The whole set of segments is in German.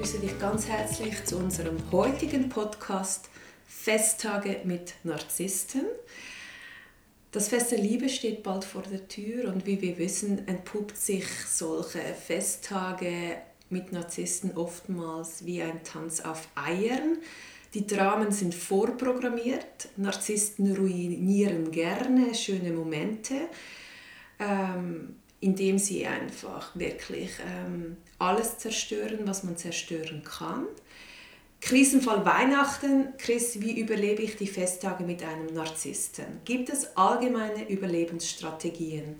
begrüße dich ganz herzlich zu unserem heutigen Podcast Festtage mit Narzissten. Das Fest der Liebe steht bald vor der Tür und wie wir wissen, entpuppt sich solche Festtage mit Narzissten oftmals wie ein Tanz auf Eiern. Die Dramen sind vorprogrammiert, Narzissten ruinieren gerne schöne Momente, ähm, indem sie einfach wirklich ähm, alles zerstören, was man zerstören kann. Krisenfall Weihnachten. Chris, wie überlebe ich die Festtage mit einem Narzissten? Gibt es allgemeine Überlebensstrategien?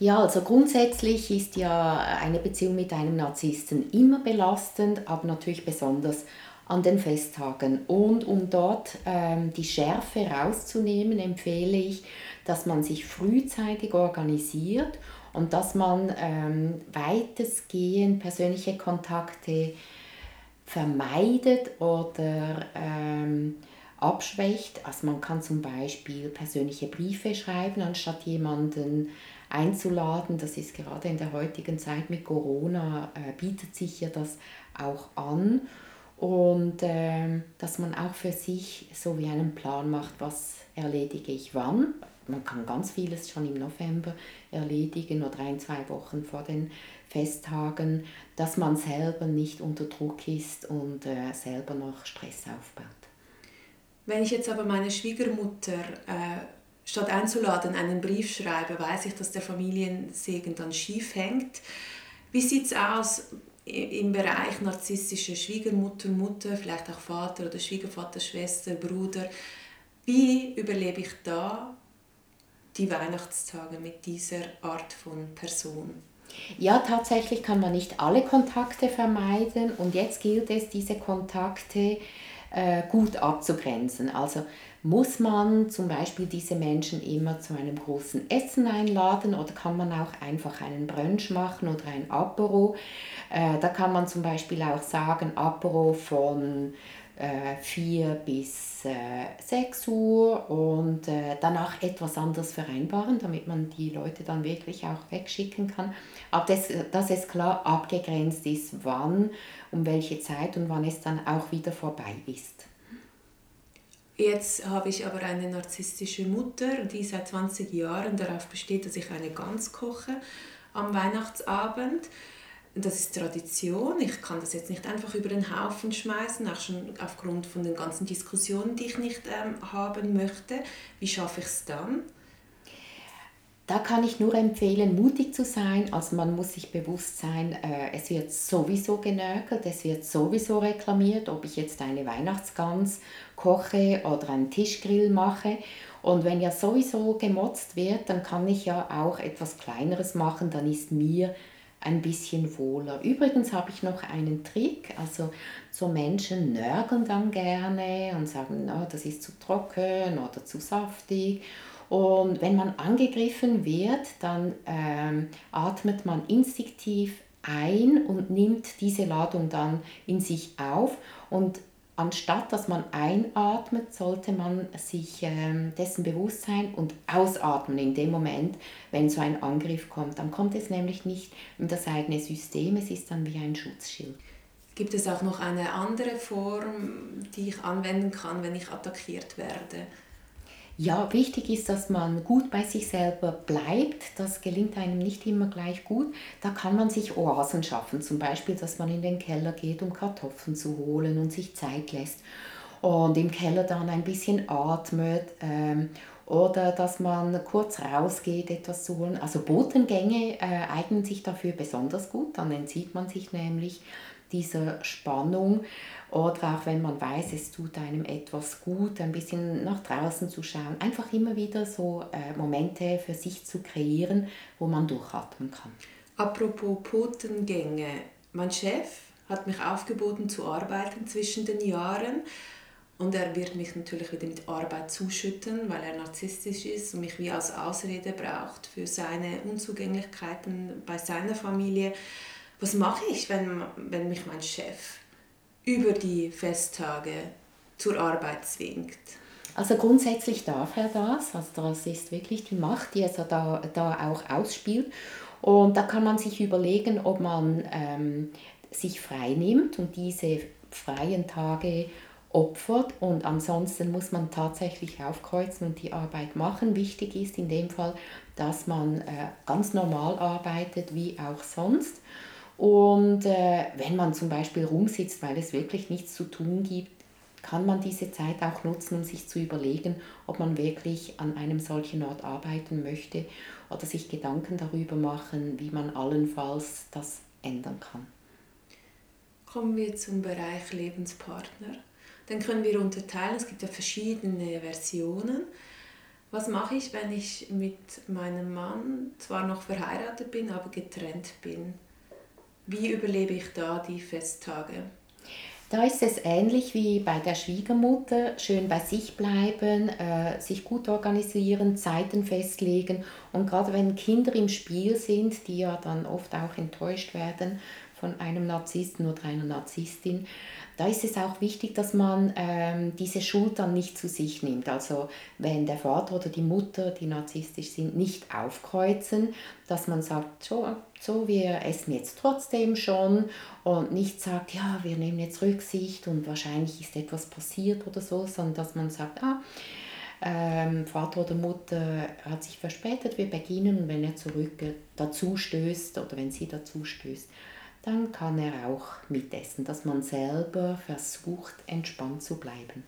Ja, also grundsätzlich ist ja eine Beziehung mit einem Narzissten immer belastend, aber natürlich besonders an den Festtagen. Und um dort ähm, die Schärfe rauszunehmen, empfehle ich, dass man sich frühzeitig organisiert und dass man ähm, weitestgehend persönliche Kontakte vermeidet oder ähm, abschwächt. Also man kann zum Beispiel persönliche Briefe schreiben, anstatt jemanden einzuladen. Das ist gerade in der heutigen Zeit mit Corona, äh, bietet sich ja das auch an. Und äh, dass man auch für sich so wie einen Plan macht, was erledige ich wann. Man kann ganz vieles schon im November erledigen oder ein, zwei Wochen vor den Festtagen, dass man selber nicht unter Druck ist und äh, selber noch Stress aufbaut. Wenn ich jetzt aber meine Schwiegermutter äh, statt einzuladen einen Brief schreibe, weiß ich, dass der Familiensegen dann schief hängt. Wie sieht es aus im Bereich narzisstische Schwiegermutter, Mutter, vielleicht auch Vater oder Schwiegervater, Schwester, Bruder? Wie überlebe ich da die Weihnachtstage mit dieser Art von Person? Ja, tatsächlich kann man nicht alle Kontakte vermeiden und jetzt gilt es, diese Kontakte äh, gut abzugrenzen. Also muss man zum Beispiel diese Menschen immer zu einem großen Essen einladen oder kann man auch einfach einen Brunch machen oder ein Apero. Äh, da kann man zum Beispiel auch sagen, Apero von 4 äh, bis äh, 6 Uhr und äh, danach etwas anderes vereinbaren, damit man die Leute dann wirklich auch wegschicken kann. Aber das, dass es klar abgegrenzt ist, wann, um welche Zeit und wann es dann auch wieder vorbei ist. Jetzt habe ich aber eine narzisstische Mutter, die seit 20 Jahren darauf besteht, dass ich eine Gans koche am Weihnachtsabend das ist Tradition. Ich kann das jetzt nicht einfach über den Haufen schmeißen, auch schon aufgrund von den ganzen Diskussionen, die ich nicht ähm, haben möchte. Wie schaffe ich es dann? Da kann ich nur empfehlen, mutig zu sein. Also man muss sich bewusst sein, äh, es wird sowieso genörgelt, es wird sowieso reklamiert, ob ich jetzt eine Weihnachtsgans koche oder einen Tischgrill mache. Und wenn ja sowieso gemotzt wird, dann kann ich ja auch etwas Kleineres machen, dann ist mir ein bisschen wohler. Übrigens habe ich noch einen Trick, also so Menschen nörgeln dann gerne und sagen, oh, das ist zu trocken oder zu saftig. Und wenn man angegriffen wird, dann ähm, atmet man instinktiv ein und nimmt diese Ladung dann in sich auf und anstatt dass man einatmet, sollte man sich ähm, dessen bewusst sein und ausatmen in dem Moment, wenn so ein Angriff kommt. Dann kommt es nämlich nicht in das eigene System, es ist dann wie ein Schutzschild. Gibt es auch noch eine andere Form, die ich anwenden kann, wenn ich attackiert werde? Ja, wichtig ist, dass man gut bei sich selber bleibt. Das gelingt einem nicht immer gleich gut. Da kann man sich Oasen schaffen. Zum Beispiel, dass man in den Keller geht, um Kartoffeln zu holen und sich Zeit lässt. Und im Keller dann ein bisschen atmet. Ähm, oder dass man kurz rausgeht, etwas zu holen. Also Botengänge äh, eignen sich dafür besonders gut. Dann entzieht man sich nämlich dieser Spannung oder auch wenn man weiß, es tut einem etwas gut, ein bisschen nach draußen zu schauen, einfach immer wieder so äh, Momente für sich zu kreieren, wo man durchatmen kann. Apropos Potengänge, mein Chef hat mich aufgeboten zu arbeiten zwischen den Jahren Und er wird mich natürlich wieder mit Arbeit zuschütten, weil er narzisstisch ist und mich wie als Ausrede braucht für seine Unzugänglichkeiten bei seiner Familie. Was mache ich, wenn, wenn mich mein Chef über die Festtage zur Arbeit zwingt? Also grundsätzlich darf er das. Also das ist wirklich die Macht, die er da, da auch ausspielt. Und da kann man sich überlegen, ob man ähm, sich frei nimmt und diese freien Tage opfert und ansonsten muss man tatsächlich aufkreuzen und die Arbeit machen. Wichtig ist in dem Fall, dass man äh, ganz normal arbeitet wie auch sonst. Und äh, wenn man zum Beispiel rumsitzt, weil es wirklich nichts zu tun gibt, kann man diese Zeit auch nutzen, um sich zu überlegen, ob man wirklich an einem solchen Ort arbeiten möchte oder sich Gedanken darüber machen, wie man allenfalls das ändern kann. Kommen wir zum Bereich Lebenspartner. Dann können wir unterteilen, es gibt ja verschiedene Versionen. Was mache ich, wenn ich mit meinem Mann zwar noch verheiratet bin, aber getrennt bin? Wie überlebe ich da die Festtage? Da ist es ähnlich wie bei der Schwiegermutter, schön bei sich bleiben, äh, sich gut organisieren, Zeiten festlegen und gerade wenn Kinder im Spiel sind, die ja dann oft auch enttäuscht werden von einem Narzissten oder einer Narzisstin, da ist es auch wichtig, dass man ähm, diese Schuld dann nicht zu sich nimmt. Also wenn der Vater oder die Mutter, die narzisstisch sind, nicht aufkreuzen, dass man sagt, so, so wir essen jetzt trotzdem schon und nicht sagt, ja, wir nehmen jetzt Rücksicht und wahrscheinlich ist etwas passiert oder so, sondern dass man sagt, ah, ähm, Vater oder Mutter hat sich verspätet, wir beginnen und wenn er zurück dazu stößt oder wenn sie dazu stößt, dann kann er auch mitessen, dass man selber versucht, entspannt zu bleiben.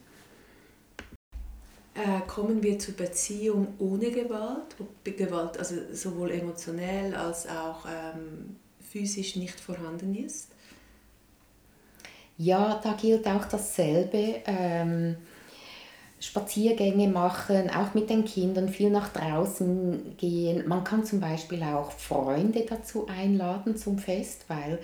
Äh, kommen wir zur Beziehung ohne Gewalt, wo Gewalt also sowohl emotionell als auch ähm, physisch nicht vorhanden ist? Ja, da gilt auch dasselbe. Ähm, Spaziergänge machen, auch mit den Kindern viel nach draußen gehen. Man kann zum Beispiel auch Freunde dazu einladen zum Fest, weil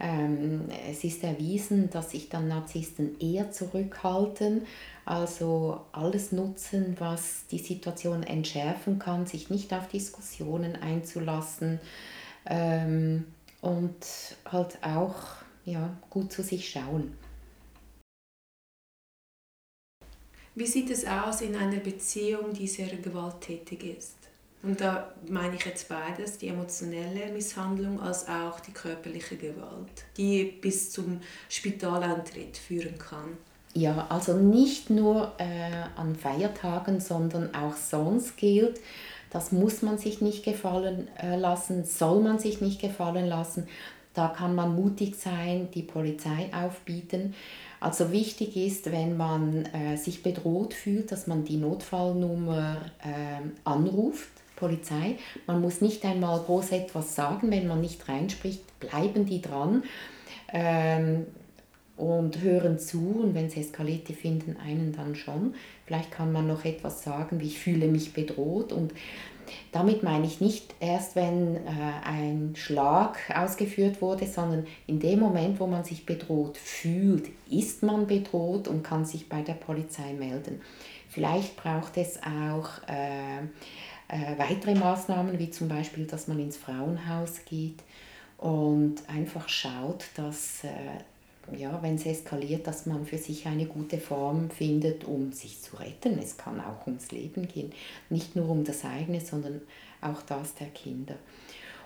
ähm, es ist erwiesen, dass sich dann Narzissten eher zurückhalten, also alles nutzen, was die Situation entschärfen kann, sich nicht auf Diskussionen einzulassen ähm, und halt auch ja, gut zu sich schauen. Wie sieht es aus in einer Beziehung, die sehr gewalttätig ist? Und da meine ich jetzt beides, die emotionelle Misshandlung als auch die körperliche Gewalt, die bis zum Spitalantritt führen kann. Ja, also nicht nur äh, an Feiertagen, sondern auch sonst gilt, das muss man sich nicht gefallen äh, lassen, soll man sich nicht gefallen lassen. Da kann man mutig sein, die Polizei aufbieten. Also wichtig ist, wenn man äh, sich bedroht fühlt, dass man die Notfallnummer äh, anruft, Polizei. Man muss nicht einmal groß etwas sagen, wenn man nicht reinspricht, bleiben die dran ähm, und hören zu und wenn es eskaliert, die finden einen dann schon. Vielleicht kann man noch etwas sagen, wie ich fühle mich bedroht und damit meine ich nicht erst, wenn äh, ein Schlag ausgeführt wurde, sondern in dem Moment, wo man sich bedroht fühlt, ist man bedroht und kann sich bei der Polizei melden. Vielleicht braucht es auch äh, äh, weitere Maßnahmen, wie zum Beispiel, dass man ins Frauenhaus geht und einfach schaut, dass äh, ja, wenn es eskaliert, dass man für sich eine gute Form findet, um sich zu retten. Es kann auch ums Leben gehen, nicht nur um das eigene, sondern auch das der Kinder.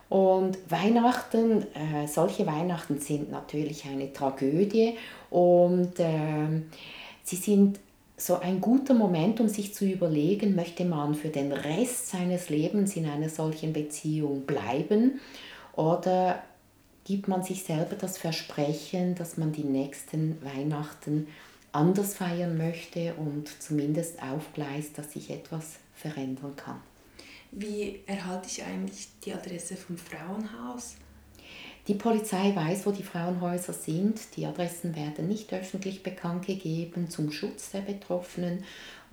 Und Weihnachten, äh, solche Weihnachten sind natürlich eine Tragödie und äh, sie sind so ein guter Moment, um sich zu überlegen, möchte man für den Rest seines Lebens in einer solchen Beziehung bleiben oder gibt man sich selber das Versprechen, dass man die nächsten Weihnachten anders feiern möchte und zumindest aufgleist, dass sich etwas verändern kann. Wie erhalte ich eigentlich die Adresse vom Frauenhaus? Die Polizei weiß, wo die Frauenhäuser sind. Die Adressen werden nicht öffentlich bekannt gegeben zum Schutz der Betroffenen.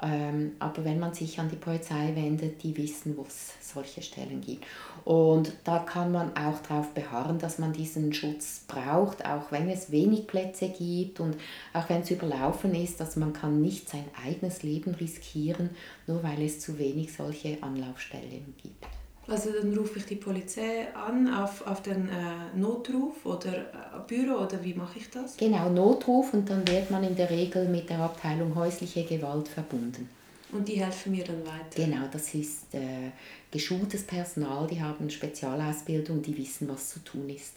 Ähm, aber wenn man sich an die Polizei wendet, die wissen, wo es solche Stellen gibt. Und da kann man auch darauf beharren, dass man diesen Schutz braucht, auch wenn es wenig Plätze gibt und auch wenn es überlaufen ist, dass man kann nicht sein eigenes Leben riskieren, nur weil es zu wenig solche Anlaufstellen gibt. Also dann rufe ich die Polizei an auf, auf den äh, Notruf oder äh, Büro oder wie mache ich das? Genau, Notruf und dann wird man in der Regel mit der Abteilung häusliche Gewalt verbunden. Und die helfen mir dann weiter? Genau, das ist äh, geschultes Personal, die haben Spezialausbildung, die wissen, was zu tun ist.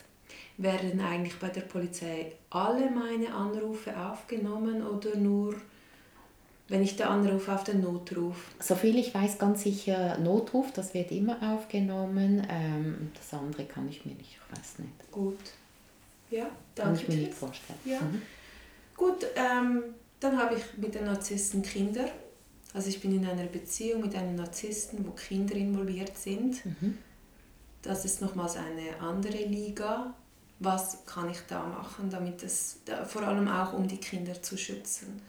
Werden eigentlich bei der Polizei alle meine Anrufe aufgenommen oder nur wenn ich da anrufe auf den Notruf? Soviel ich weiß, ganz sicher Notruf, das wird immer aufgenommen. Ähm, das andere kann ich mir nicht, ich weiß nicht. Gut. Ja, danke. Kann ich mir nicht vorstellen. Ja. Mhm. Gut, ähm, dann habe ich mit den Narzissten Kinder. Also ich bin in einer Beziehung mit einem Narzissten, wo Kinder involviert sind. Mhm. Das ist nochmals eine andere Liga. Was kann ich da machen, damit es vor allem auch um die Kinder zu schützen?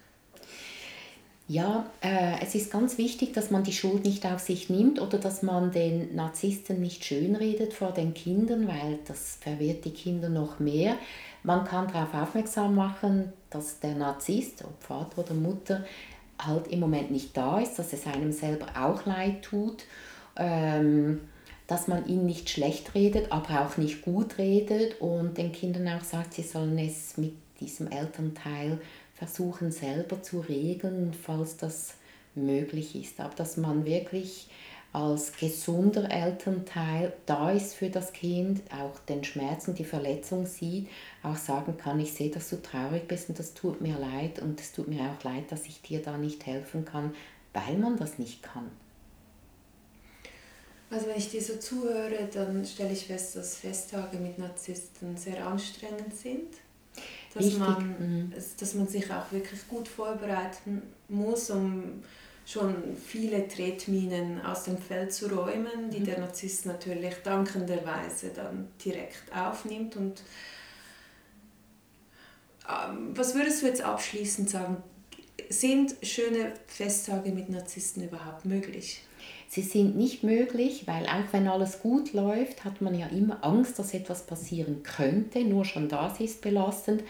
Ja, äh, es ist ganz wichtig, dass man die Schuld nicht auf sich nimmt oder dass man den Narzissten nicht schönredet vor den Kindern, weil das verwirrt die Kinder noch mehr. Man kann darauf aufmerksam machen, dass der Narzisst, ob Vater oder Mutter, halt im Moment nicht da ist, dass es einem selber auch leid tut, ähm, dass man ihn nicht schlecht redet, aber auch nicht gut redet und den Kindern auch sagt, sie sollen es mit diesem Elternteil versuchen selber zu regeln, falls das möglich ist. Aber dass man wirklich als gesunder Elternteil da ist für das Kind, auch den Schmerz und die Verletzung sieht, auch sagen kann, ich sehe, dass du traurig bist und das tut mir leid und es tut mir auch leid, dass ich dir da nicht helfen kann, weil man das nicht kann. Also wenn ich dir so zuhöre, dann stelle ich fest, dass Festtage mit Narzissten sehr anstrengend sind dass man, mhm. dass man sich auch wirklich gut vorbereiten muss, um schon viele Tretminen aus dem Feld zu räumen, die mhm. der Narzisst natürlich dankenderweise dann direkt aufnimmt. Und ähm, was würdest du jetzt abschließend sagen? Sind schöne Festtage mit Narzissten überhaupt möglich? Sie sind nicht möglich, weil auch wenn alles gut läuft, hat man ja immer Angst, dass etwas passieren könnte. Nur schon das ist belastend.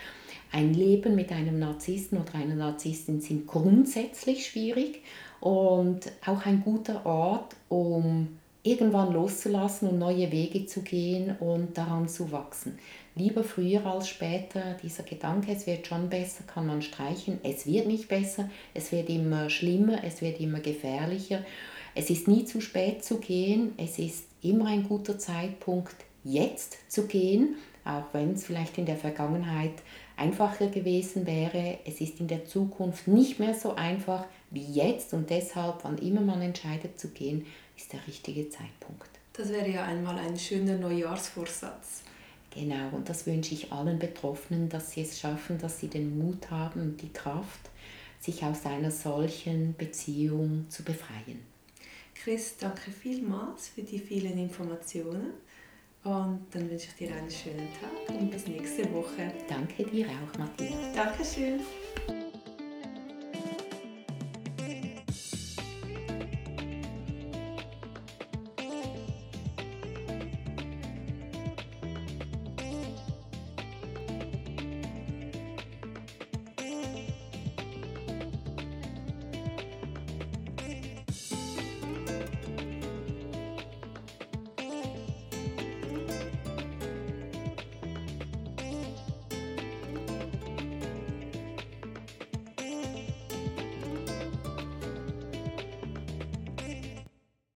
Ein Leben mit einem Narzissten oder einer Narzisstin sind grundsätzlich schwierig und auch ein guter Ort, um irgendwann loszulassen und neue Wege zu gehen und daran zu wachsen. Lieber früher als später, dieser Gedanke, es wird schon besser, kann man streichen. Es wird nicht besser, es wird immer schlimmer, es wird immer gefährlicher. Es ist nie zu spät zu gehen, es ist immer ein guter Zeitpunkt, jetzt zu gehen, auch wenn es vielleicht in der Vergangenheit einfacher gewesen wäre. Es ist in der Zukunft nicht mehr so einfach wie jetzt und deshalb, wann immer man entscheidet zu gehen, ist der richtige Zeitpunkt. Das wäre ja einmal ein schöner Neujahrsvorsatz. Genau, und das wünsche ich allen Betroffenen, dass sie es schaffen, dass sie den Mut haben und die Kraft, sich aus einer solchen Beziehung zu befreien. Chris, danke vielmals für die vielen Informationen. Und dann wünsche ich dir einen schönen Tag und bis nächste Woche. Danke dir auch, Martina. Dankeschön.